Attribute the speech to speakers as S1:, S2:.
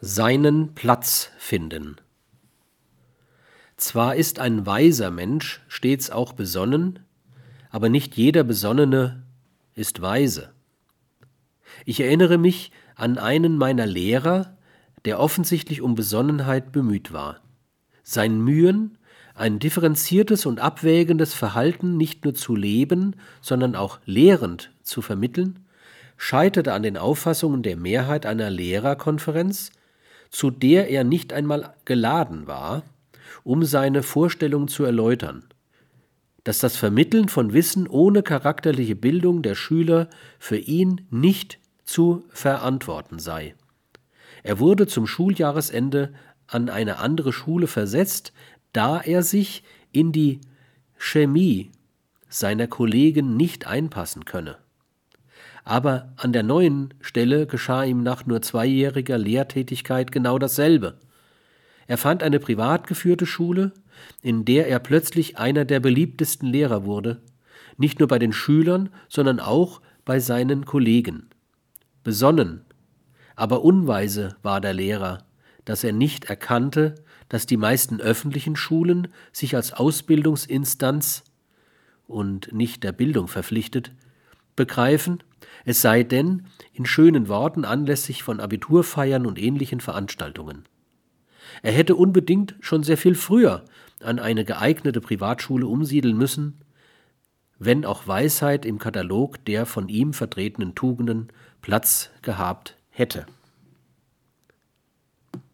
S1: Seinen Platz finden. Zwar ist ein weiser Mensch stets auch besonnen, aber nicht jeder Besonnene ist weise. Ich erinnere mich an einen meiner Lehrer, der offensichtlich um Besonnenheit bemüht war. Sein Mühen, ein differenziertes und abwägendes Verhalten nicht nur zu leben, sondern auch lehrend zu vermitteln, scheiterte an den Auffassungen der Mehrheit einer Lehrerkonferenz, zu der er nicht einmal geladen war, um seine Vorstellungen zu erläutern, dass das Vermitteln von Wissen ohne charakterliche Bildung der Schüler für ihn nicht zu verantworten sei. Er wurde zum Schuljahresende an eine andere Schule versetzt, da er sich in die Chemie seiner Kollegen nicht einpassen könne. Aber an der neuen Stelle geschah ihm nach nur zweijähriger Lehrtätigkeit genau dasselbe. Er fand eine privat geführte Schule, in der er plötzlich einer der beliebtesten Lehrer wurde, nicht nur bei den Schülern, sondern auch bei seinen Kollegen. Besonnen, aber unweise war der Lehrer, dass er nicht erkannte, dass die meisten öffentlichen Schulen sich als Ausbildungsinstanz und nicht der Bildung verpflichtet begreifen, es sei denn in schönen Worten anlässlich von Abiturfeiern und ähnlichen Veranstaltungen. Er hätte unbedingt schon sehr viel früher an eine geeignete Privatschule umsiedeln müssen, wenn auch Weisheit im Katalog der von ihm vertretenen Tugenden Platz gehabt hätte.